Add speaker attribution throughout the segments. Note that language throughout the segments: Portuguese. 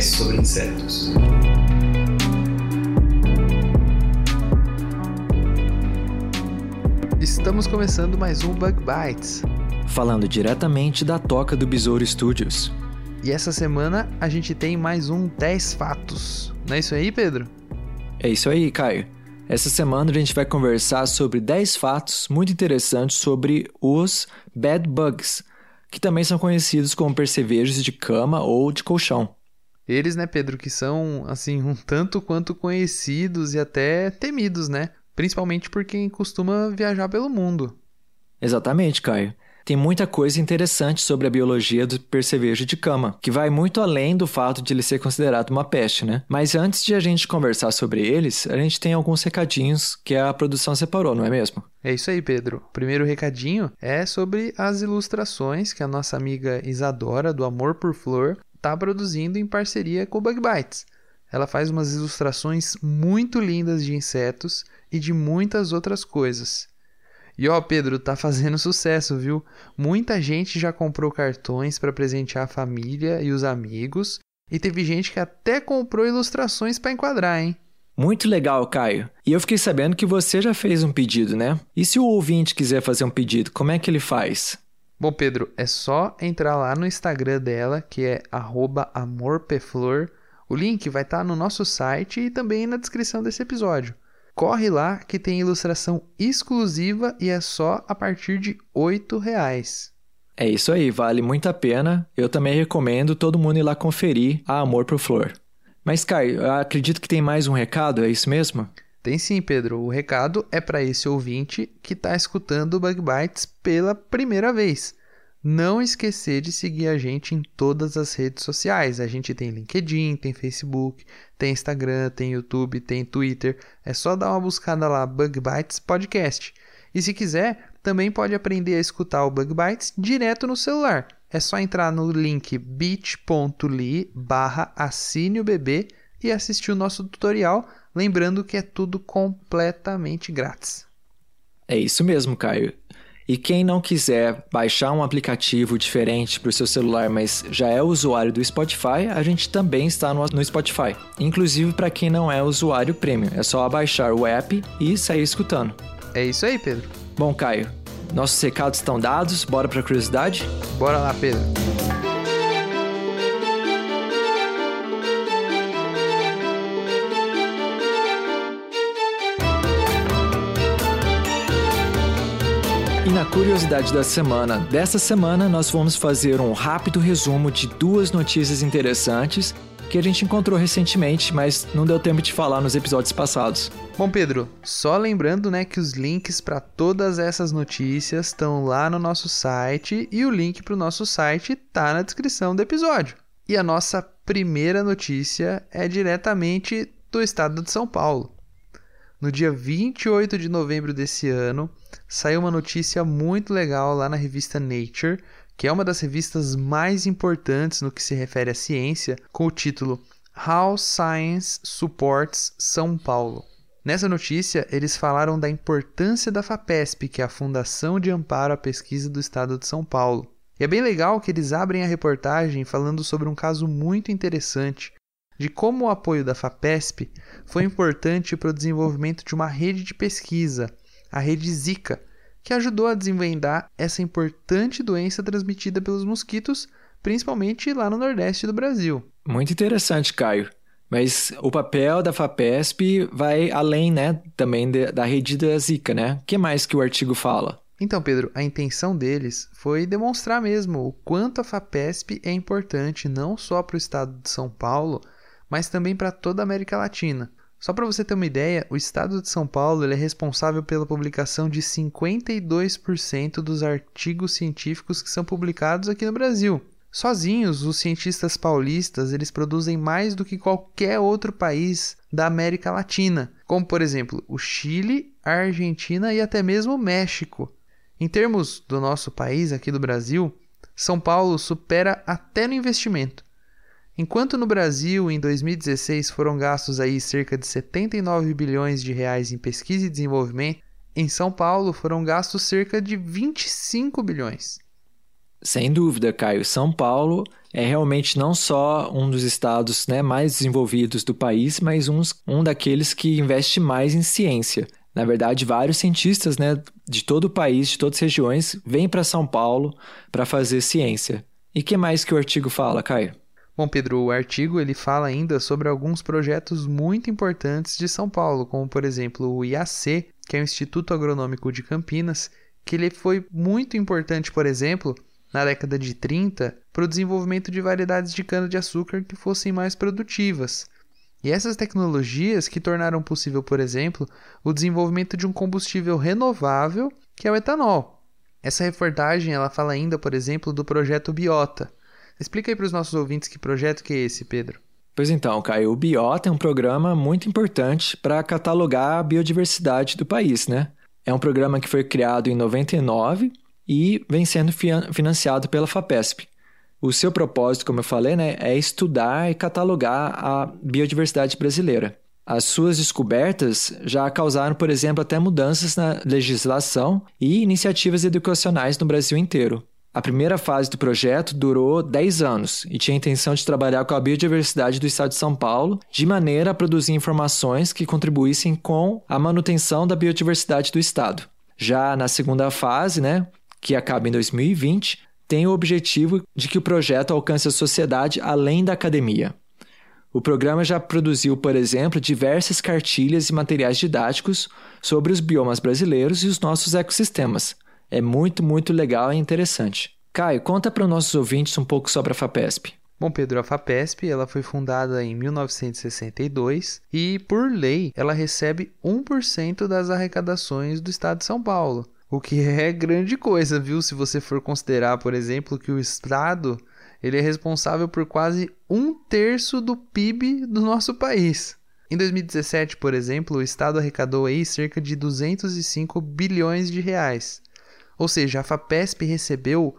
Speaker 1: podcast sobre insetos.
Speaker 2: Estamos começando mais um Bug Bites.
Speaker 3: falando diretamente da toca do Besouro Studios.
Speaker 2: E essa semana a gente tem mais um 10 fatos. Não é isso aí, Pedro?
Speaker 3: É isso aí, Caio. Essa semana a gente vai conversar sobre 10 fatos muito interessantes sobre os bad bugs, que também são conhecidos como percevejos de cama ou de colchão.
Speaker 2: Eles, né, Pedro, que são assim um tanto quanto conhecidos e até temidos, né? Principalmente por quem costuma viajar pelo mundo.
Speaker 3: Exatamente, Caio. Tem muita coisa interessante sobre a biologia do percevejo de cama, que vai muito além do fato de ele ser considerado uma peste, né? Mas antes de a gente conversar sobre eles, a gente tem alguns recadinhos que a produção separou, não é mesmo?
Speaker 2: É isso aí, Pedro. O primeiro recadinho é sobre as ilustrações que a nossa amiga Isadora, do Amor por Flor, está produzindo em parceria com o Bug Bites. Ela faz umas ilustrações muito lindas de insetos e de muitas outras coisas. E ó, Pedro, tá fazendo sucesso, viu? Muita gente já comprou cartões para presentear a família e os amigos, e teve gente que até comprou ilustrações para enquadrar, hein?
Speaker 3: Muito legal, Caio. E eu fiquei sabendo que você já fez um pedido, né? E se o ouvinte quiser fazer um pedido, como é que ele faz?
Speaker 2: Bom, Pedro, é só entrar lá no Instagram dela, que é amorpeflor. O link vai estar no nosso site e também na descrição desse episódio. Corre lá que tem ilustração exclusiva e é só a partir de R$ reais.
Speaker 3: É isso aí, vale muito a pena. Eu também recomendo todo mundo ir lá conferir a Amor por Flor. Mas, Caio, acredito que tem mais um recado, é isso mesmo?
Speaker 2: Tem sim, Pedro. O recado é para esse ouvinte que está escutando o Bug Bites pela primeira vez. Não esquecer de seguir a gente em todas as redes sociais. A gente tem LinkedIn, tem Facebook, tem Instagram, tem YouTube, tem Twitter. É só dar uma buscada lá, Bug Bites Podcast. E se quiser, também pode aprender a escutar o Bug Bites direto no celular. É só entrar no link bit.ly barra assine o bebê e assistir o nosso tutorial, lembrando que é tudo completamente grátis.
Speaker 3: É isso mesmo, Caio. E quem não quiser baixar um aplicativo diferente para o seu celular, mas já é usuário do Spotify, a gente também está no, no Spotify. Inclusive para quem não é usuário premium, é só baixar o app e sair escutando.
Speaker 2: É isso aí, Pedro.
Speaker 3: Bom, Caio, nossos recados estão dados, bora para a curiosidade?
Speaker 2: Bora lá, Pedro.
Speaker 3: E na curiosidade da semana, dessa semana nós vamos fazer um rápido resumo de duas notícias interessantes que a gente encontrou recentemente, mas não deu tempo de falar nos episódios passados.
Speaker 2: Bom, Pedro, só lembrando, né, que os links para todas essas notícias estão lá no nosso site e o link para o nosso site tá na descrição do episódio. E a nossa primeira notícia é diretamente do estado de São Paulo. No dia 28 de novembro desse ano, saiu uma notícia muito legal lá na revista Nature, que é uma das revistas mais importantes no que se refere à ciência, com o título How Science Supports São Paulo. Nessa notícia, eles falaram da importância da FAPESP, que é a Fundação de Amparo à Pesquisa do Estado de São Paulo. E é bem legal que eles abrem a reportagem falando sobre um caso muito interessante de como o apoio da FAPESP foi importante para o desenvolvimento de uma rede de pesquisa, a rede Zika, que ajudou a desvendar essa importante doença transmitida pelos mosquitos, principalmente lá no Nordeste do Brasil.
Speaker 3: Muito interessante, Caio. Mas o papel da FAPESP vai além, né, também de, da rede da Zika, né? O que mais que o artigo fala?
Speaker 2: Então, Pedro, a intenção deles foi demonstrar mesmo o quanto a FAPESP é importante não só para o estado de São Paulo, mas também para toda a América Latina. Só para você ter uma ideia, o estado de São Paulo é responsável pela publicação de 52% dos artigos científicos que são publicados aqui no Brasil. Sozinhos, os cientistas paulistas eles produzem mais do que qualquer outro país da América Latina, como por exemplo o Chile, a Argentina e até mesmo o México. Em termos do nosso país, aqui do Brasil, São Paulo supera até no investimento. Enquanto no Brasil, em 2016, foram gastos aí cerca de 79 bilhões de reais em pesquisa e desenvolvimento, em São Paulo foram gastos cerca de 25 bilhões.
Speaker 3: Sem dúvida, Caio. São Paulo é realmente não só um dos estados né, mais desenvolvidos do país, mas um, um daqueles que investe mais em ciência. Na verdade, vários cientistas né, de todo o país, de todas as regiões, vêm para São Paulo para fazer ciência. E que mais que o artigo fala, Caio?
Speaker 2: Bom, Pedro, o artigo ele fala ainda sobre alguns projetos muito importantes de São Paulo, como por exemplo o IAC, que é o Instituto Agronômico de Campinas, que ele foi muito importante, por exemplo, na década de 30 para o desenvolvimento de variedades de cana-de-açúcar que fossem mais produtivas. E essas tecnologias que tornaram possível, por exemplo, o desenvolvimento de um combustível renovável, que é o etanol. Essa reportagem ela fala ainda, por exemplo, do projeto Biota. Explica aí para os nossos ouvintes que projeto que é esse, Pedro.
Speaker 3: Pois então, Caio, o Biota é um programa muito importante para catalogar a biodiversidade do país, né? É um programa que foi criado em 99 e vem sendo financiado pela FAPESP. O seu propósito, como eu falei, né, é estudar e catalogar a biodiversidade brasileira. As suas descobertas já causaram, por exemplo, até mudanças na legislação e iniciativas educacionais no Brasil inteiro. A primeira fase do projeto durou 10 anos e tinha a intenção de trabalhar com a biodiversidade do estado de São Paulo, de maneira a produzir informações que contribuíssem com a manutenção da biodiversidade do estado. Já na segunda fase, né, que acaba em 2020, tem o objetivo de que o projeto alcance a sociedade além da academia. O programa já produziu, por exemplo, diversas cartilhas e materiais didáticos sobre os biomas brasileiros e os nossos ecossistemas. É muito, muito legal e interessante. Caio, conta para os nossos ouvintes um pouco sobre a FAPESP.
Speaker 2: Bom, Pedro, a FAPESP ela foi fundada em 1962 e, por lei, ela recebe 1% das arrecadações do Estado de São Paulo. O que é grande coisa, viu? Se você for considerar, por exemplo, que o Estado ele é responsável por quase um terço do PIB do nosso país. Em 2017, por exemplo, o Estado arrecadou aí cerca de 205 bilhões de reais. Ou seja, a FAPESP recebeu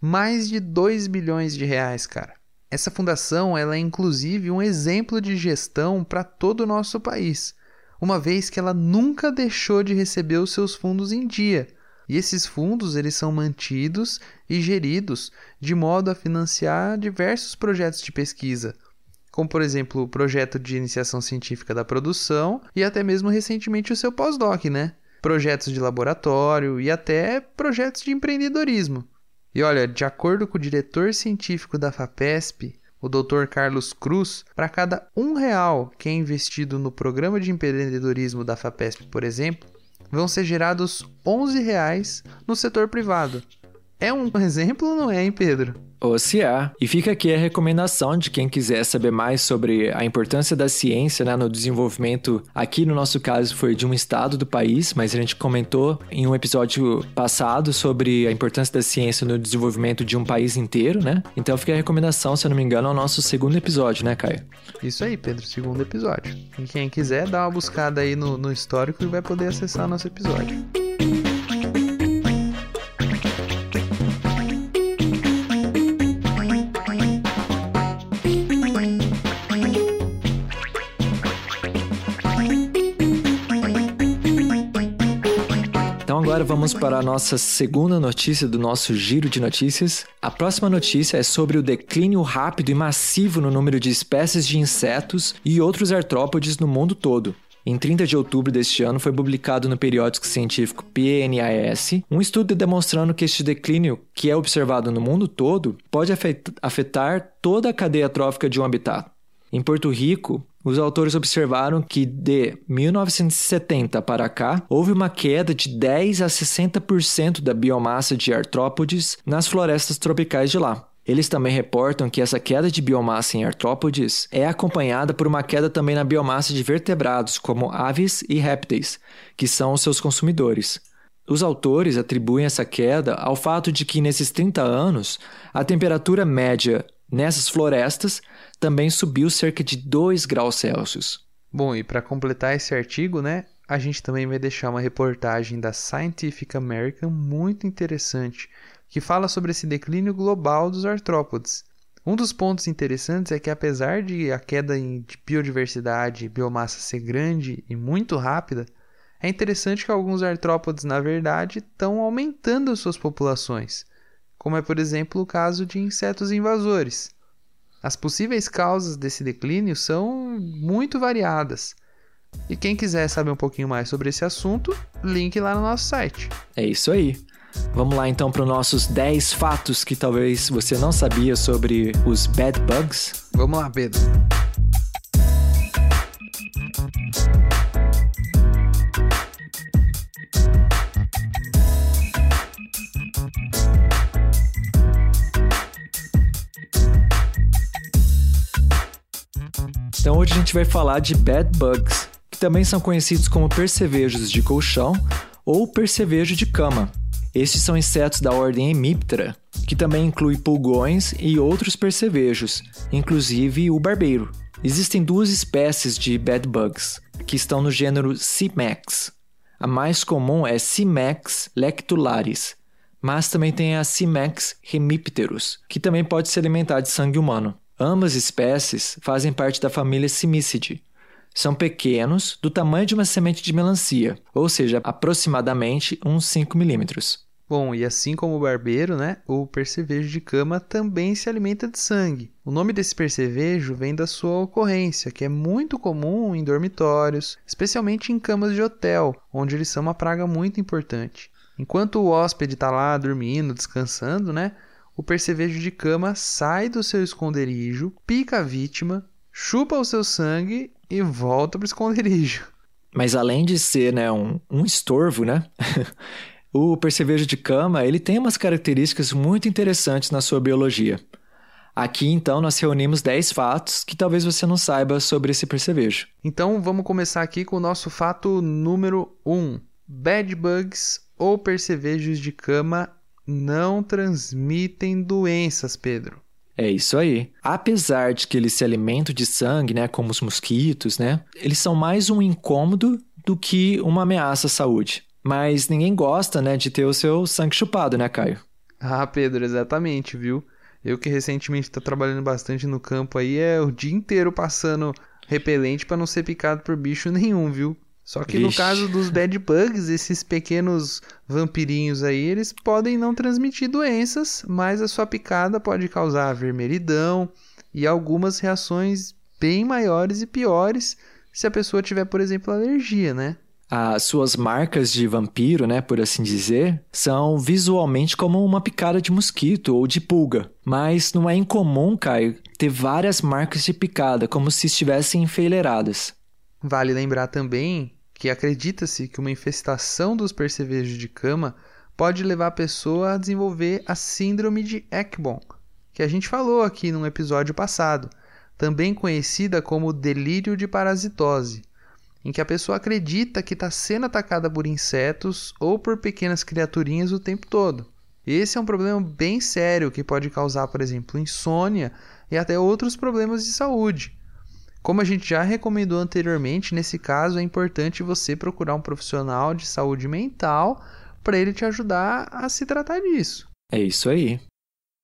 Speaker 2: mais de 2 bilhões de reais, cara. Essa fundação ela é inclusive um exemplo de gestão para todo o nosso país uma vez que ela nunca deixou de receber os seus fundos em dia. E esses fundos eles são mantidos e geridos de modo a financiar diversos projetos de pesquisa, como por exemplo o projeto de iniciação científica da produção e até mesmo recentemente o seu pós-doc, né? Projetos de laboratório e até projetos de empreendedorismo. E olha, de acordo com o diretor científico da FAPESP, o Dr. Carlos Cruz, para cada um real que é investido no programa de empreendedorismo da FAPESP, por exemplo, vão ser gerados 11 reais no setor privado. É um exemplo, não é, hein, Pedro?
Speaker 3: OCA. E fica aqui a recomendação de quem quiser saber mais sobre a importância da ciência né, no desenvolvimento. Aqui no nosso caso foi de um estado do país, mas a gente comentou em um episódio passado sobre a importância da ciência no desenvolvimento de um país inteiro, né? Então fica a recomendação, se eu não me engano, ao nosso segundo episódio, né, Caio?
Speaker 2: Isso aí, Pedro, segundo episódio. E quem quiser, dá uma buscada aí no, no histórico e vai poder acessar nosso episódio.
Speaker 3: Agora vamos para a nossa segunda notícia do nosso giro de notícias. A próxima notícia é sobre o declínio rápido e massivo no número de espécies de insetos e outros artrópodes no mundo todo. Em 30 de outubro deste ano, foi publicado no periódico científico PNAS um estudo demonstrando que este declínio, que é observado no mundo todo, pode afetar toda a cadeia trófica de um habitat. Em Porto Rico, os autores observaram que de 1970 para cá houve uma queda de 10 a 60% da biomassa de artrópodes nas florestas tropicais de lá. Eles também reportam que essa queda de biomassa em artrópodes é acompanhada por uma queda também na biomassa de vertebrados, como aves e répteis, que são os seus consumidores. Os autores atribuem essa queda ao fato de que nesses 30 anos a temperatura média nessas florestas também subiu cerca de 2 graus Celsius.
Speaker 2: Bom, e para completar esse artigo, né, a gente também vai deixar uma reportagem da Scientific American muito interessante, que fala sobre esse declínio global dos artrópodes. Um dos pontos interessantes é que apesar de a queda de biodiversidade e biomassa ser grande e muito rápida, é interessante que alguns artrópodes, na verdade, estão aumentando suas populações, como é, por exemplo, o caso de insetos invasores. As possíveis causas desse declínio são muito variadas. E quem quiser saber um pouquinho mais sobre esse assunto, link lá no nosso site.
Speaker 3: É isso aí. Vamos lá então para os nossos 10 fatos que talvez você não sabia sobre os bad bugs?
Speaker 2: Vamos lá, Pedro.
Speaker 3: Gente vai falar de bad bugs, que também são conhecidos como percevejos de colchão ou percevejo de cama. Estes são insetos da ordem Hemiptera, que também inclui pulgões e outros percevejos, inclusive o barbeiro. Existem duas espécies de bed bugs, que estão no gênero Cimex. A mais comum é Cimex lectularis, mas também tem a Cimex hemipterus, que também pode se alimentar de sangue humano. Ambas espécies fazem parte da família Cimicidae. São pequenos, do tamanho de uma semente de melancia, ou seja, aproximadamente uns 5 milímetros.
Speaker 2: Bom, e assim como o barbeiro, né, o percevejo de cama também se alimenta de sangue. O nome desse percevejo vem da sua ocorrência, que é muito comum em dormitórios, especialmente em camas de hotel, onde eles são uma praga muito importante. Enquanto o hóspede está lá dormindo, descansando, né, o percevejo de cama sai do seu esconderijo, pica a vítima, chupa o seu sangue e volta para o esconderijo.
Speaker 3: Mas além de ser né, um, um estorvo, né? o percevejo de cama ele tem umas características muito interessantes na sua biologia. Aqui, então, nós reunimos 10 fatos que talvez você não saiba sobre esse percevejo.
Speaker 2: Então, vamos começar aqui com o nosso fato número 1. Bad bugs ou percevejos de cama não transmitem doenças, Pedro.
Speaker 3: É isso aí. Apesar de que eles se alimentam de sangue, né, como os mosquitos, né, eles são mais um incômodo do que uma ameaça à saúde. Mas ninguém gosta, né, de ter o seu sangue chupado, né, Caio?
Speaker 2: Ah, Pedro, exatamente, viu? Eu que recentemente estou trabalhando bastante no campo aí, é o dia inteiro passando repelente para não ser picado por bicho nenhum, viu? Só que Vixe. no caso dos bad bugs, esses pequenos vampirinhos aí, eles podem não transmitir doenças, mas a sua picada pode causar vermelhidão e algumas reações bem maiores e piores se a pessoa tiver, por exemplo, alergia, né?
Speaker 3: As suas marcas de vampiro, né, por assim dizer, são visualmente como uma picada de mosquito ou de pulga. Mas não é incomum, Caio, ter várias marcas de picada, como se estivessem enfileiradas.
Speaker 2: Vale lembrar também que acredita-se que uma infestação dos percevejos de cama pode levar a pessoa a desenvolver a síndrome de Ekbom, que a gente falou aqui num episódio passado, também conhecida como delírio de parasitose, em que a pessoa acredita que está sendo atacada por insetos ou por pequenas criaturinhas o tempo todo. Esse é um problema bem sério que pode causar, por exemplo, insônia e até outros problemas de saúde. Como a gente já recomendou anteriormente, nesse caso é importante você procurar um profissional de saúde mental para ele te ajudar a se tratar disso.
Speaker 3: É isso aí.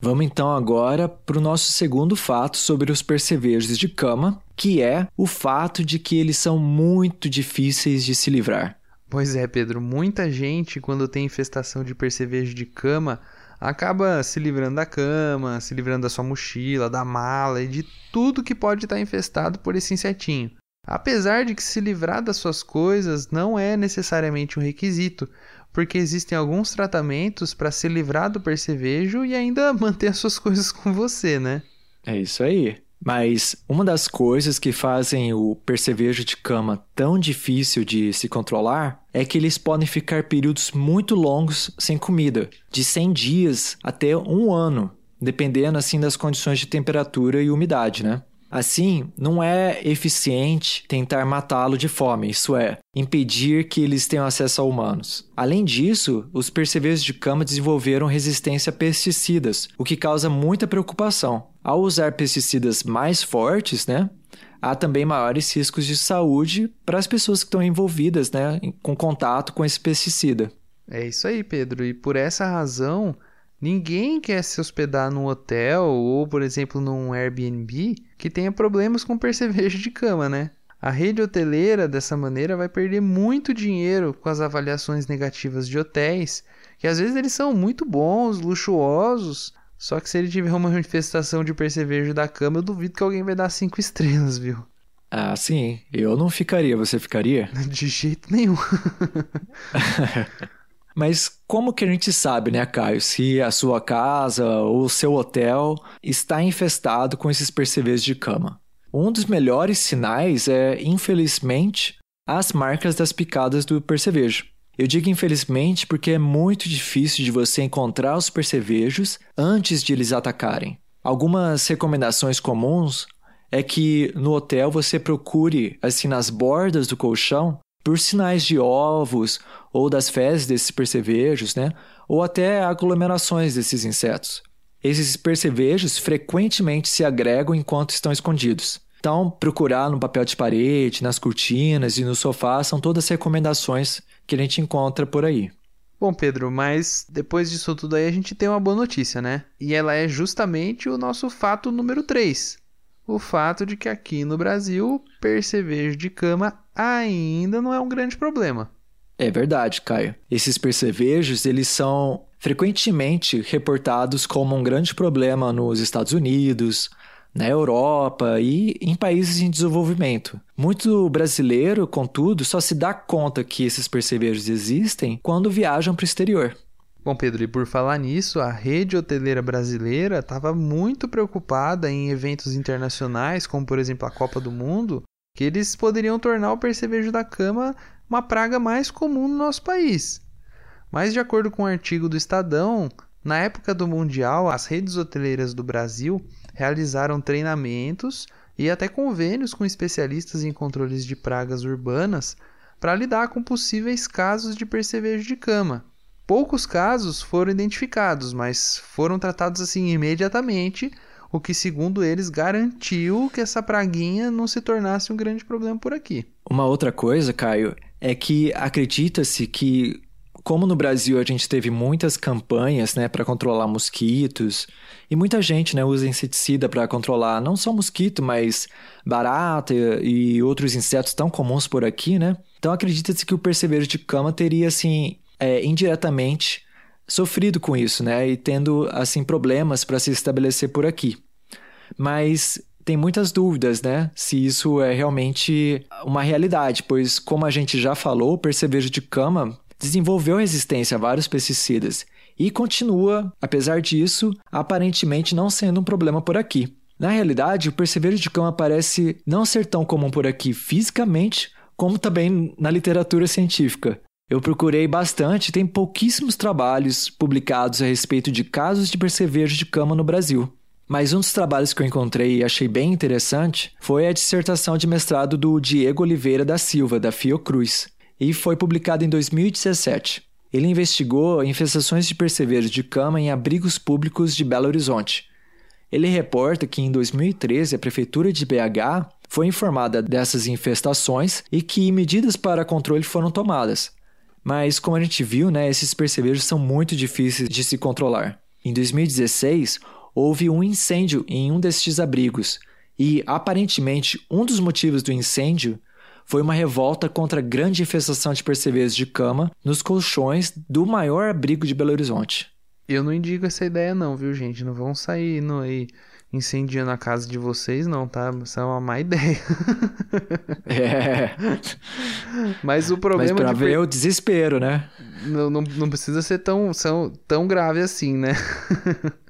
Speaker 3: Vamos então agora para o nosso segundo fato sobre os percevejos de cama, que é o fato de que eles são muito difíceis de se livrar.
Speaker 2: Pois é, Pedro, muita gente, quando tem infestação de percevejo de cama, acaba se livrando da cama, se livrando da sua mochila, da mala e de tudo que pode estar infestado por esse insetinho. Apesar de que se livrar das suas coisas não é necessariamente um requisito, porque existem alguns tratamentos para se livrar do percevejo e ainda manter as suas coisas com você, né?
Speaker 3: É isso aí. Mas uma das coisas que fazem o percevejo de cama tão difícil de se controlar é que eles podem ficar períodos muito longos sem comida, de 100 dias até um ano, dependendo assim das condições de temperatura e umidade, né? Assim, não é eficiente tentar matá-lo de fome, isso é, impedir que eles tenham acesso a humanos. Além disso, os percevejos de cama desenvolveram resistência a pesticidas, o que causa muita preocupação. Ao usar pesticidas mais fortes, né, há também maiores riscos de saúde para as pessoas que estão envolvidas né, com contato com esse pesticida.
Speaker 2: É isso aí, Pedro. E por essa razão, ninguém quer se hospedar num hotel ou, por exemplo, num Airbnb que tenha problemas com percevejo de cama, né? A rede hoteleira, dessa maneira, vai perder muito dinheiro com as avaliações negativas de hotéis, que às vezes eles são muito bons, luxuosos, só que se ele tiver uma manifestação de percevejo da cama, eu duvido que alguém vai dar cinco estrelas, viu?
Speaker 3: Ah, sim. Eu não ficaria. Você ficaria?
Speaker 2: De jeito nenhum.
Speaker 3: Mas como que a gente sabe, né, Caio, se a sua casa ou o seu hotel está infestado com esses percevejos de cama? Um dos melhores sinais é, infelizmente, as marcas das picadas do percevejo. Eu digo infelizmente porque é muito difícil de você encontrar os percevejos antes de eles atacarem. Algumas recomendações comuns é que no hotel você procure, assim, nas bordas do colchão, por sinais de ovos ou das fezes desses percevejos, né? Ou até aglomerações desses insetos. Esses percevejos frequentemente se agregam enquanto estão escondidos. Então, procurar no papel de parede, nas cortinas e no sofá são todas recomendações que a gente encontra por aí.
Speaker 2: Bom, Pedro, mas depois disso tudo aí a gente tem uma boa notícia, né? E ela é justamente o nosso fato número 3. O fato de que aqui no Brasil, percevejo de cama ainda não é um grande problema.
Speaker 3: É verdade, Caio. Esses percevejos, eles são frequentemente reportados como um grande problema nos Estados Unidos, na Europa e em países em desenvolvimento. Muito brasileiro, contudo, só se dá conta que esses percevejos existem quando viajam para o exterior.
Speaker 2: Bom, Pedro, e por falar nisso, a rede hoteleira brasileira estava muito preocupada em eventos internacionais, como por exemplo a Copa do Mundo, que eles poderiam tornar o percevejo da cama uma praga mais comum no nosso país. Mas, de acordo com um artigo do Estadão, na época do Mundial, as redes hoteleiras do Brasil realizaram treinamentos e até convênios com especialistas em controles de pragas urbanas para lidar com possíveis casos de percevejo de cama. Poucos casos foram identificados, mas foram tratados assim imediatamente, o que, segundo eles, garantiu que essa praguinha não se tornasse um grande problema por aqui.
Speaker 3: Uma outra coisa, Caio, é que acredita-se que como no Brasil a gente teve muitas campanhas, né, para controlar mosquitos, e muita gente, né, usa inseticida para controlar não só mosquito, mas barata e outros insetos tão comuns por aqui, né? Então acredita-se que o percevejo de cama teria assim, é, indiretamente sofrido com isso, né, e tendo assim problemas para se estabelecer por aqui. Mas tem muitas dúvidas, né? Se isso é realmente uma realidade, pois, como a gente já falou, o percevejo de cama desenvolveu resistência a vários pesticidas e continua, apesar disso, aparentemente não sendo um problema por aqui. Na realidade, o percevejo de cama parece não ser tão comum por aqui fisicamente, como também na literatura científica. Eu procurei bastante, tem pouquíssimos trabalhos publicados a respeito de casos de percevejo de cama no Brasil. Mas um dos trabalhos que eu encontrei e achei bem interessante foi a dissertação de mestrado do Diego Oliveira da Silva, da Fiocruz, e foi publicado em 2017. Ele investigou infestações de percevejos de cama em abrigos públicos de Belo Horizonte. Ele reporta que em 2013 a prefeitura de BH foi informada dessas infestações e que medidas para controle foram tomadas. Mas como a gente viu, né, esses percevejos são muito difíceis de se controlar. Em 2016, houve um incêndio em um destes abrigos e aparentemente um dos motivos do incêndio foi uma revolta contra a grande infestação de percevejos de cama nos colchões do maior abrigo de Belo Horizonte.
Speaker 2: Eu não indico essa ideia não, viu, gente? Não vão sair no aí incendiando a casa de vocês, não, tá? Isso é uma má ideia.
Speaker 3: é.
Speaker 2: Mas o problema
Speaker 3: Mas pra
Speaker 2: de
Speaker 3: ver o desespero, né?
Speaker 2: Não, não, não precisa ser tão, tão, tão grave assim, né?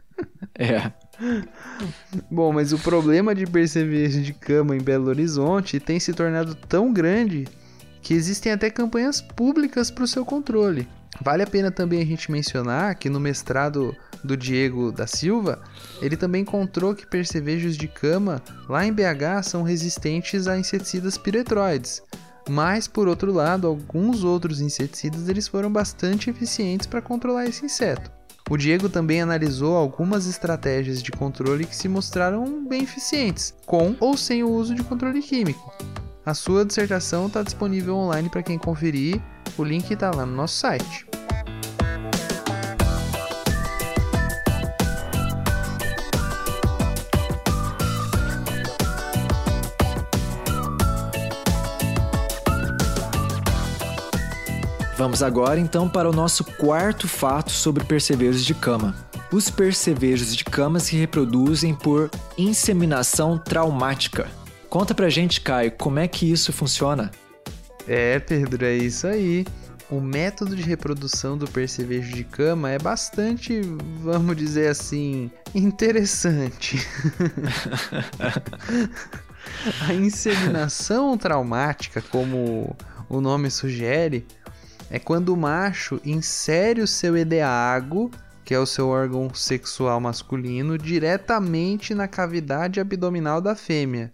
Speaker 3: é.
Speaker 2: Bom, mas o problema de percevejo de cama em Belo Horizonte tem se tornado tão grande que existem até campanhas públicas para o seu controle. Vale a pena também a gente mencionar que no mestrado do Diego da Silva, ele também encontrou que percevejos de cama lá em BH são resistentes a inseticidas piretroides. Mas, por outro lado, alguns outros inseticidas eles foram bastante eficientes para controlar esse inseto. O Diego também analisou algumas estratégias de controle que se mostraram bem eficientes, com ou sem o uso de controle químico. A sua dissertação está disponível online para quem conferir, o link está lá no nosso site.
Speaker 3: Vamos agora então para o nosso quarto fato sobre percevejos de cama. Os percevejos de cama se reproduzem por inseminação traumática. Conta pra gente, Caio, como é que isso funciona?
Speaker 2: É, Pedro, é isso aí. O método de reprodução do percevejo de cama é bastante, vamos dizer assim, interessante. A inseminação traumática, como o nome sugere, é quando o macho insere o seu edeago, que é o seu órgão sexual masculino, diretamente na cavidade abdominal da fêmea.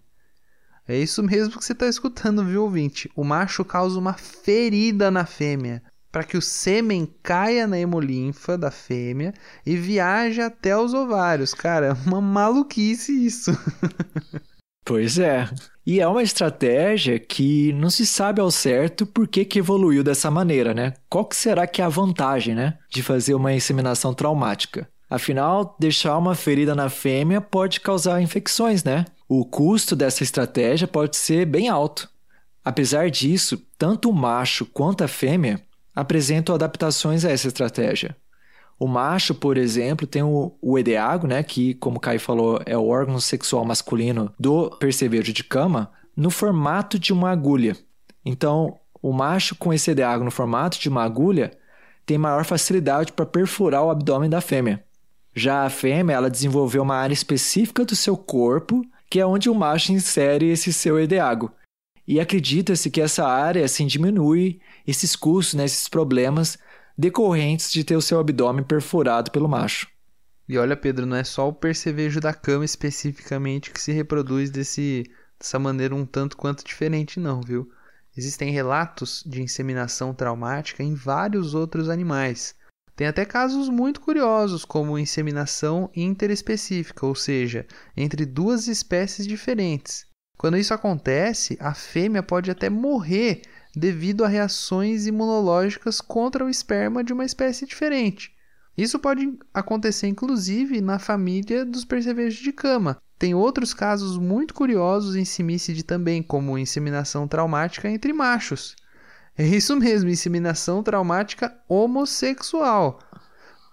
Speaker 2: É isso mesmo que você está escutando, viu, ouvinte? O macho causa uma ferida na fêmea para que o sêmen caia na hemolinfa da fêmea e viaje até os ovários. Cara, é uma maluquice isso.
Speaker 3: Pois é. E é uma estratégia que não se sabe ao certo por que, que evoluiu dessa maneira, né? Qual que será que é a vantagem, né, de fazer uma inseminação traumática? Afinal, deixar uma ferida na fêmea pode causar infecções, né? O custo dessa estratégia pode ser bem alto. Apesar disso, tanto o macho quanto a fêmea apresentam adaptações a essa estratégia. O macho, por exemplo, tem o, o edeago, né, que, como o Kai falou, é o órgão sexual masculino do percevejo de cama, no formato de uma agulha. Então, o macho com esse edeago no formato de uma agulha tem maior facilidade para perfurar o abdômen da fêmea. Já a fêmea, ela desenvolveu uma área específica do seu corpo, que é onde o macho insere esse seu edeago. E acredita-se que essa área assim diminui esses custos, né, esses problemas decorrentes de ter o seu abdômen perfurado pelo macho.
Speaker 2: E olha, Pedro, não é só o percevejo da cama especificamente que se reproduz desse, dessa maneira um tanto quanto diferente, não, viu? Existem relatos de inseminação traumática em vários outros animais. Tem até casos muito curiosos, como inseminação interespecífica, ou seja, entre duas espécies diferentes. Quando isso acontece, a fêmea pode até morrer devido a reações imunológicas contra o esperma de uma espécie diferente. Isso pode acontecer inclusive na família dos percevejos de cama. Tem outros casos muito curiosos em simícide também, como inseminação traumática entre machos. É isso mesmo, inseminação traumática homossexual.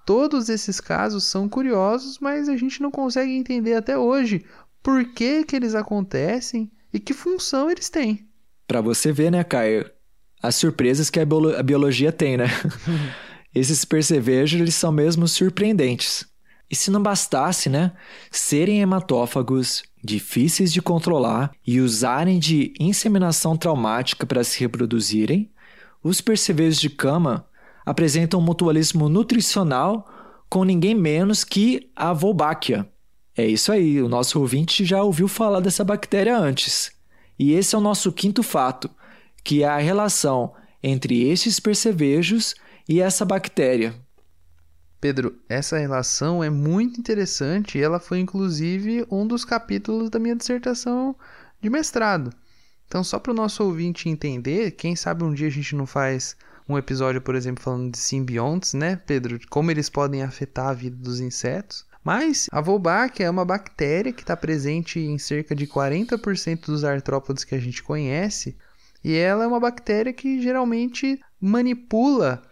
Speaker 2: Todos esses casos são curiosos, mas a gente não consegue entender até hoje por que, que eles acontecem e que função eles têm.
Speaker 3: Para você ver, né, Caio, as surpresas que a, biolo a biologia tem, né? Esses percevejos, eles são mesmo surpreendentes. E se não bastasse, né, serem hematófagos, difíceis de controlar e usarem de inseminação traumática para se reproduzirem, os percevejos de cama apresentam um mutualismo nutricional com ninguém menos que a Wolbachia. É isso aí, o nosso ouvinte já ouviu falar dessa bactéria antes. E esse é o nosso quinto fato, que é a relação entre estes percevejos e essa bactéria.
Speaker 2: Pedro, essa relação é muito interessante e ela foi inclusive um dos capítulos da minha dissertação de mestrado. Então, só para o nosso ouvinte entender, quem sabe um dia a gente não faz um episódio, por exemplo, falando de simbiontes, né, Pedro? Como eles podem afetar a vida dos insetos. Mas a Wolbachia é uma bactéria que está presente em cerca de 40% dos artrópodes que a gente conhece, e ela é uma bactéria que geralmente manipula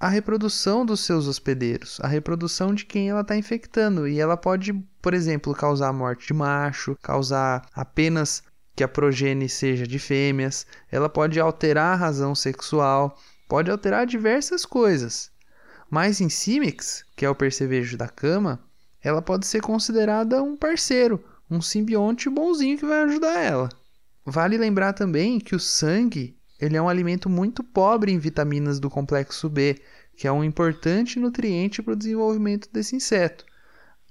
Speaker 2: a reprodução dos seus hospedeiros, a reprodução de quem ela está infectando. E ela pode, por exemplo, causar a morte de macho, causar apenas que a progenie seja de fêmeas, ela pode alterar a razão sexual, pode alterar diversas coisas. Mas em Simix, que é o percevejo da cama, ela pode ser considerada um parceiro, um simbionte bonzinho que vai ajudar ela. Vale lembrar também que o sangue ele é um alimento muito pobre em vitaminas do complexo B, que é um importante nutriente para o desenvolvimento desse inseto.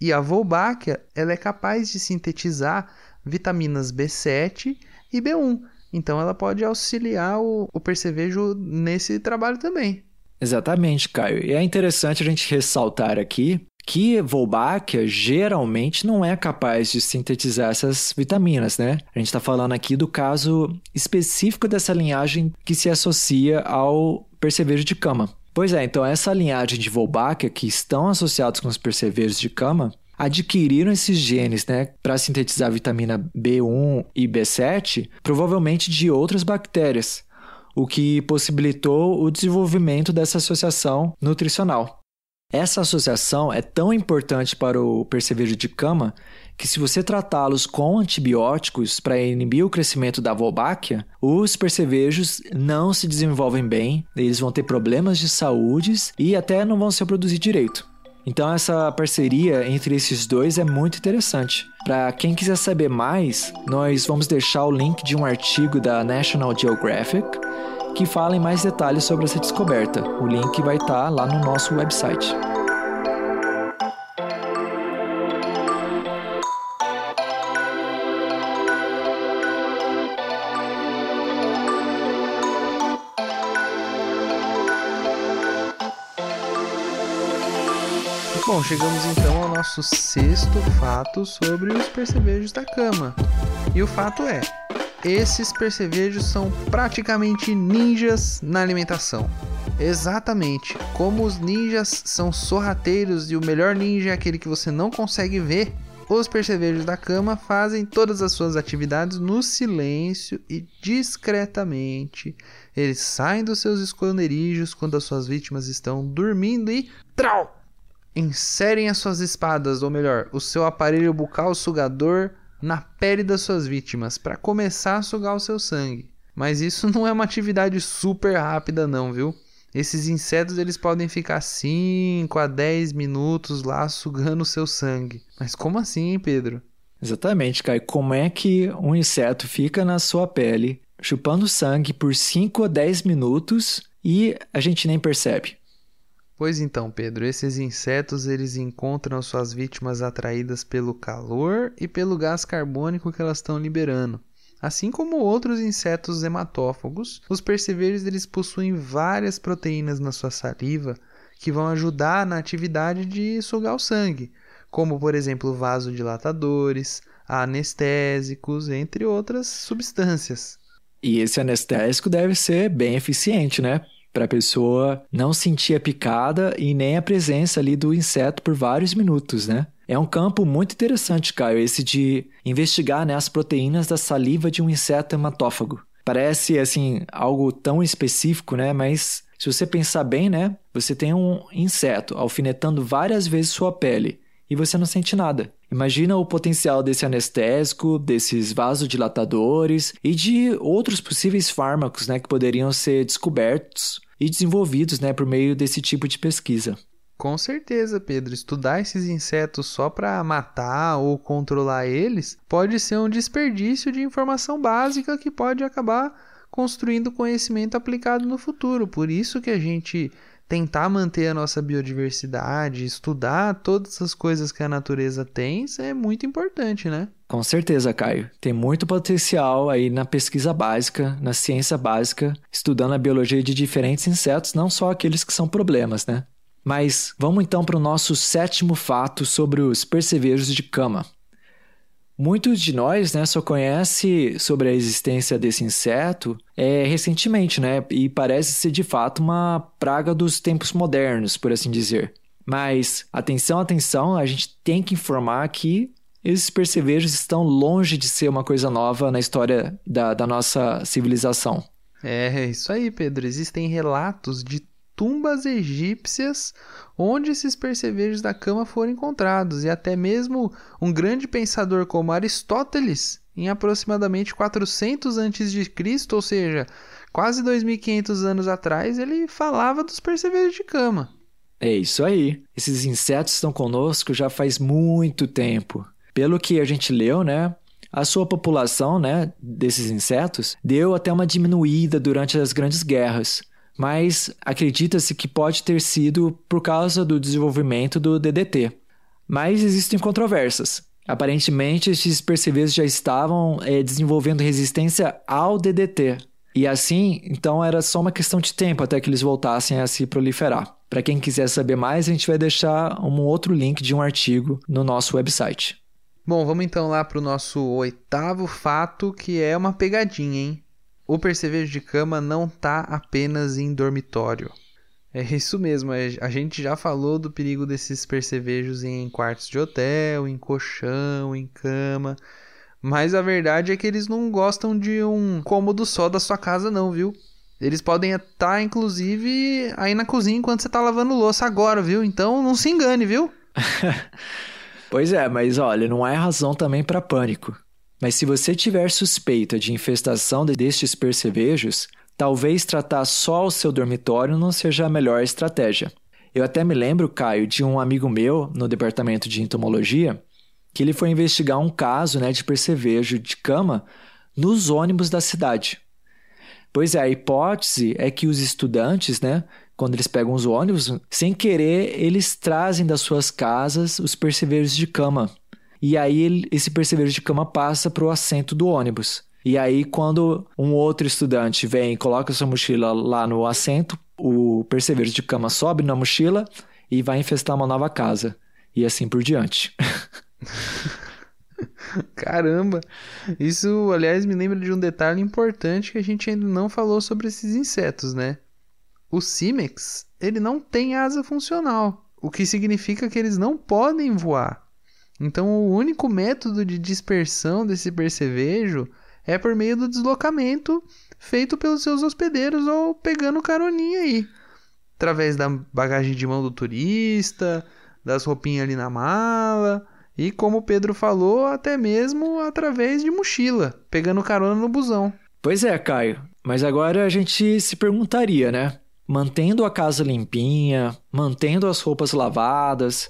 Speaker 2: E a Wolbachia ela é capaz de sintetizar vitaminas B7 e B1. Então ela pode auxiliar o, o percevejo nesse trabalho também.
Speaker 3: Exatamente, Caio. E é interessante a gente ressaltar aqui que Wolbachia geralmente não é capaz de sintetizar essas vitaminas, né? A gente está falando aqui do caso específico dessa linhagem que se associa ao percevejo de cama. Pois é, então essa linhagem de Wolbachia que estão associados com os percevejos de cama adquiriram esses genes, né, para sintetizar vitamina B1 e B7, provavelmente de outras bactérias, o que possibilitou o desenvolvimento dessa associação nutricional. Essa associação é tão importante para o percevejo de cama que, se você tratá-los com antibióticos para inibir o crescimento da Wolbachia, os percevejos não se desenvolvem bem, eles vão ter problemas de saúde e até não vão se reproduzir direito. Então essa parceria entre esses dois é muito interessante. Para quem quiser saber mais, nós vamos deixar o link de um artigo da National Geographic que fala em mais detalhes sobre essa descoberta. O link vai estar tá lá no nosso website.
Speaker 2: Bom, chegamos então ao nosso sexto fato sobre os percevejos da cama. E o fato é: esses percevejos são praticamente ninjas na alimentação. Exatamente, como os ninjas são sorrateiros e o melhor ninja é aquele que você não consegue ver, os percevejos da cama fazem todas as suas atividades no silêncio e discretamente. Eles saem dos seus esconderijos quando as suas vítimas estão dormindo e trau! Inserem as suas espadas, ou melhor, o seu aparelho bucal sugador na pele das suas vítimas para começar a sugar o seu sangue. Mas isso não é uma atividade super rápida não, viu? Esses insetos eles podem ficar 5 a 10 minutos lá sugando o seu sangue. Mas como assim, hein, Pedro?
Speaker 3: Exatamente, Kai. Como é que um inseto fica na sua pele chupando sangue por 5 a 10 minutos e a gente nem percebe?
Speaker 2: Pois então, Pedro, esses insetos eles encontram suas vítimas atraídas pelo calor e pelo gás carbônico que elas estão liberando. Assim como outros insetos hematófagos, os percevejos eles possuem várias proteínas na sua saliva que vão ajudar na atividade de sugar o sangue, como por exemplo vasodilatadores, anestésicos, entre outras substâncias.
Speaker 3: E esse anestésico deve ser bem eficiente, né? Para a pessoa não sentir a picada e nem a presença ali do inseto por vários minutos, né? É um campo muito interessante, Caio, esse de investigar né, as proteínas da saliva de um inseto hematófago. Parece assim algo tão específico, né? Mas se você pensar bem, né? Você tem um inseto alfinetando várias vezes sua pele e você não sente nada. Imagina o potencial desse anestésico, desses vasodilatadores e de outros possíveis fármacos né, que poderiam ser descobertos e desenvolvidos né, por meio desse tipo de pesquisa.
Speaker 2: Com certeza, Pedro. Estudar esses insetos só para matar ou controlar eles pode ser um desperdício de informação básica que pode acabar construindo conhecimento aplicado no futuro. Por isso que a gente tentar manter a nossa biodiversidade, estudar todas as coisas que a natureza tem, isso é muito importante, né?
Speaker 3: Com certeza, Caio. Tem muito potencial aí na pesquisa básica, na ciência básica, estudando a biologia de diferentes insetos, não só aqueles que são problemas, né? Mas vamos então para o nosso sétimo fato sobre os percevejos de cama. Muitos de nós né, só conhece sobre a existência desse inseto é, recentemente, né? E parece ser de fato uma praga dos tempos modernos, por assim dizer. Mas atenção, atenção, a gente tem que informar que esses percevejos estão longe de ser uma coisa nova na história da, da nossa civilização.
Speaker 2: É, isso aí, Pedro. Existem relatos de tumbas egípcias onde esses percevejos da cama foram encontrados, e até mesmo um grande pensador como Aristóteles, em aproximadamente 400 a.C., ou seja, quase 2500 anos atrás, ele falava dos percevejos de cama.
Speaker 3: É isso aí. Esses insetos estão conosco já faz muito tempo. Pelo que a gente leu, né? A sua população, né, desses insetos, deu até uma diminuída durante as grandes guerras, mas acredita-se que pode ter sido por causa do desenvolvimento do DDT. Mas existem controvérsias. Aparentemente, esses percevejos já estavam é, desenvolvendo resistência ao DDT. E assim, então era só uma questão de tempo até que eles voltassem a se proliferar. Para quem quiser saber mais, a gente vai deixar um outro link de um artigo no nosso website.
Speaker 2: Bom, vamos então lá para o nosso oitavo fato, que é uma pegadinha, hein? O percevejo de cama não tá apenas em dormitório. É isso mesmo, é, a gente já falou do perigo desses percevejos em quartos de hotel, em colchão, em cama. Mas a verdade é que eles não gostam de um cômodo só da sua casa, não, viu? Eles podem estar, inclusive, aí na cozinha enquanto você tá lavando louça agora, viu? Então não se engane, viu?
Speaker 3: pois é, mas olha, não é razão também para pânico. Mas se você tiver suspeita de infestação destes percevejos, talvez tratar só o seu dormitório não seja a melhor estratégia. Eu até me lembro, Caio, de um amigo meu no departamento de entomologia, que ele foi investigar um caso né, de percevejo de cama nos ônibus da cidade. Pois é, a hipótese é que os estudantes, né, quando eles pegam os ônibus, sem querer, eles trazem das suas casas os percevejos de cama e aí esse percevejo de cama passa para o assento do ônibus. E aí, quando um outro estudante vem e coloca sua mochila lá no assento, o percevejo de cama sobe na mochila e vai infestar uma nova casa. E assim por diante.
Speaker 2: Caramba! Isso, aliás, me lembra de um detalhe importante que a gente ainda não falou sobre esses insetos, né? O Cimex, ele não tem asa funcional, o que significa que eles não podem voar. Então, o único método de dispersão desse percevejo é por meio do deslocamento feito pelos seus hospedeiros ou pegando caroninha aí. Através da bagagem de mão do turista, das roupinhas ali na mala e, como o Pedro falou, até mesmo através de mochila, pegando carona no busão.
Speaker 3: Pois é, Caio. Mas agora a gente se perguntaria, né? Mantendo a casa limpinha, mantendo as roupas lavadas,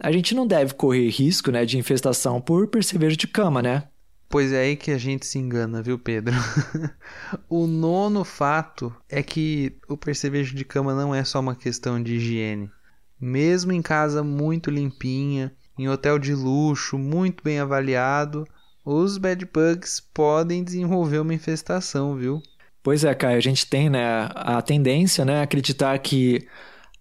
Speaker 3: a gente não deve correr risco né, de infestação por percevejo de cama, né?
Speaker 2: Pois é aí que a gente se engana, viu, Pedro? o nono fato é que o percevejo de cama não é só uma questão de higiene. Mesmo em casa muito limpinha, em hotel de luxo, muito bem avaliado, os bed bugs podem desenvolver uma infestação, viu?
Speaker 3: Pois é, Caio, a gente tem né, a tendência né, a acreditar que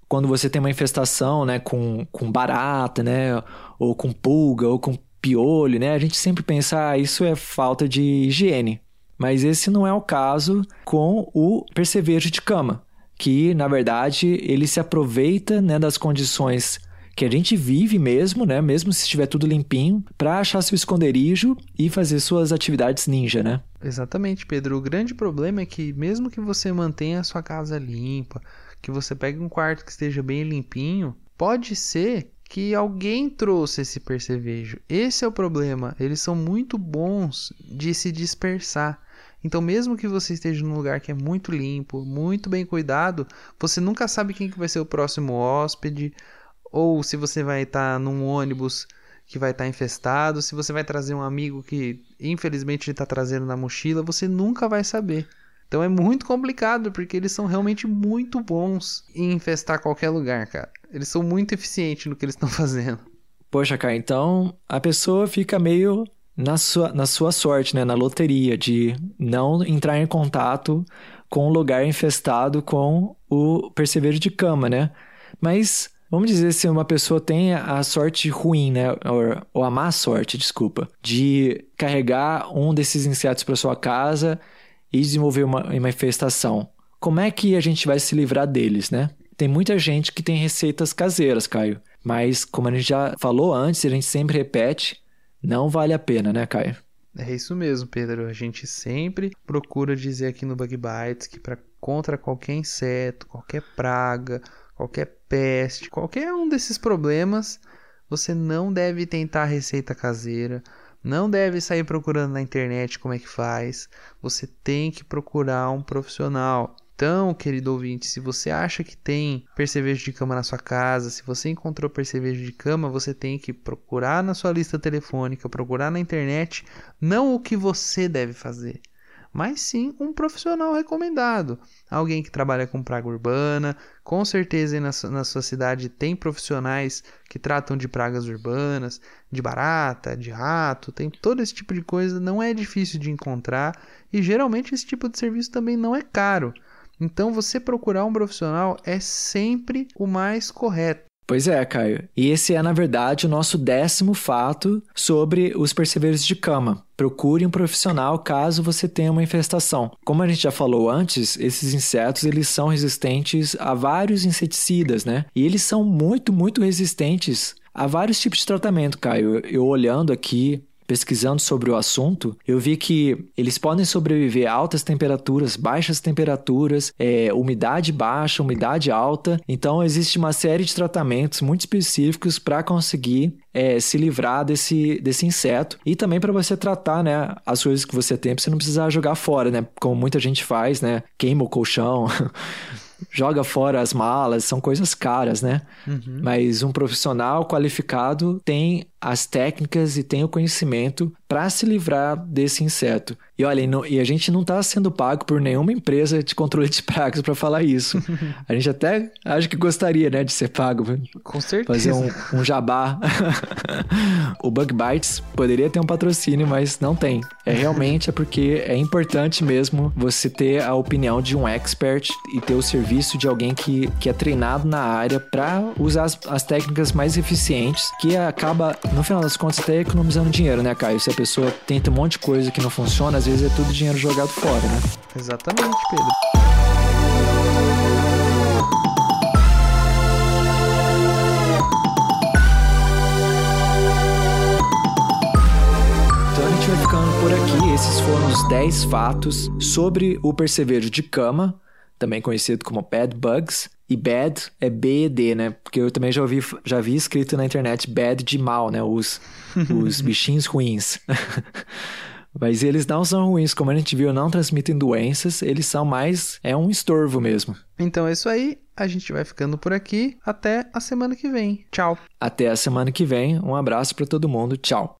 Speaker 3: quando você tem uma infestação, né, com, com barata, né, ou com pulga, ou com piolho, né, a gente sempre pensa, ah, isso é falta de higiene. Mas esse não é o caso com o percevejo de cama, que, na verdade, ele se aproveita, né, das condições que a gente vive mesmo, né, mesmo se estiver tudo limpinho, para achar seu esconderijo e fazer suas atividades ninja, né?
Speaker 2: Exatamente, Pedro. O grande problema é que mesmo que você mantenha a sua casa limpa, que você pegue um quarto que esteja bem limpinho, pode ser que alguém trouxe esse percevejo. Esse é o problema. Eles são muito bons de se dispersar. Então, mesmo que você esteja num lugar que é muito limpo, muito bem cuidado, você nunca sabe quem que vai ser o próximo hóspede, ou se você vai estar num ônibus que vai estar infestado, se você vai trazer um amigo que infelizmente ele está trazendo na mochila, você nunca vai saber. Então é muito complicado, porque eles são realmente muito bons em infestar qualquer lugar, cara. Eles são muito eficientes no que eles estão fazendo.
Speaker 3: Poxa, cara, então a pessoa fica meio na sua, na sua sorte, né? Na loteria, de não entrar em contato com um lugar infestado com o percevejo de cama, né? Mas vamos dizer se uma pessoa tem a sorte ruim, né? Ou, ou a má sorte, desculpa, de carregar um desses insetos para sua casa e desenvolver uma, uma infestação, como é que a gente vai se livrar deles, né? Tem muita gente que tem receitas caseiras, Caio. Mas, como a gente já falou antes, a gente sempre repete, não vale a pena, né, Caio?
Speaker 2: É isso mesmo, Pedro. A gente sempre procura dizer aqui no Bug Bites que para contra qualquer inseto, qualquer praga, qualquer peste, qualquer um desses problemas, você não deve tentar receita caseira, não deve sair procurando na internet como é que faz. Você tem que procurar um profissional. Então, querido ouvinte, se você acha que tem percevejo de cama na sua casa, se você encontrou percevejo de cama, você tem que procurar na sua lista telefônica, procurar na internet, não o que você deve fazer. Mas sim um profissional recomendado. Alguém que trabalha com praga urbana, com certeza na, na sua cidade tem profissionais que tratam de pragas urbanas, de barata, de rato, tem todo esse tipo de coisa, não é difícil de encontrar e geralmente esse tipo de serviço também não é caro. Então você procurar um profissional é sempre o mais correto.
Speaker 3: Pois é, Caio. E esse é, na verdade, o nosso décimo fato sobre os perceveiros de cama. Procure um profissional caso você tenha uma infestação. Como a gente já falou antes, esses insetos eles são resistentes a vários inseticidas, né? E eles são muito, muito resistentes a vários tipos de tratamento, Caio. Eu olhando aqui pesquisando sobre o assunto, eu vi que eles podem sobreviver a altas temperaturas, baixas temperaturas, é, umidade baixa, umidade alta. Então, existe uma série de tratamentos muito específicos para conseguir é, se livrar desse, desse inseto e também para você tratar né, as coisas que você tem, para você não precisar jogar fora, né? Como muita gente faz, né? Queima o colchão. joga fora as malas, são coisas caras, né? Uhum. Mas um profissional qualificado tem as técnicas e tem o conhecimento para se livrar desse inseto. E olha, e, não, e a gente não está sendo pago por nenhuma empresa de controle de pragas para falar isso. a gente até acho que gostaria, né, de ser pago.
Speaker 2: Com certeza.
Speaker 3: Fazer um, um jabá. o Bug Bites poderia ter um patrocínio, mas não tem. É realmente é porque é importante mesmo você ter a opinião de um expert e ter o serviço de alguém que, que é treinado na área para usar as, as técnicas mais eficientes, que acaba, no final das contas, até economizando dinheiro, né, Caio? Se a pessoa tenta um monte de coisa que não funciona, às vezes é tudo dinheiro jogado fora, né?
Speaker 2: Exatamente, Pedro.
Speaker 3: Então vai ficando por aqui. Esses foram os 10 fatos sobre o percevejo de cama, também conhecido como bad bugs. E bad é B-E-D, né? Porque eu também já ouvi, já vi escrito na internet bad de mal, né? Os, os bichinhos ruins. Mas eles não são ruins, como a gente viu, não transmitem doenças, eles são mais. É um estorvo mesmo.
Speaker 2: Então é isso aí, a gente vai ficando por aqui. Até a semana que vem. Tchau.
Speaker 3: Até a semana que vem. Um abraço para todo mundo. Tchau.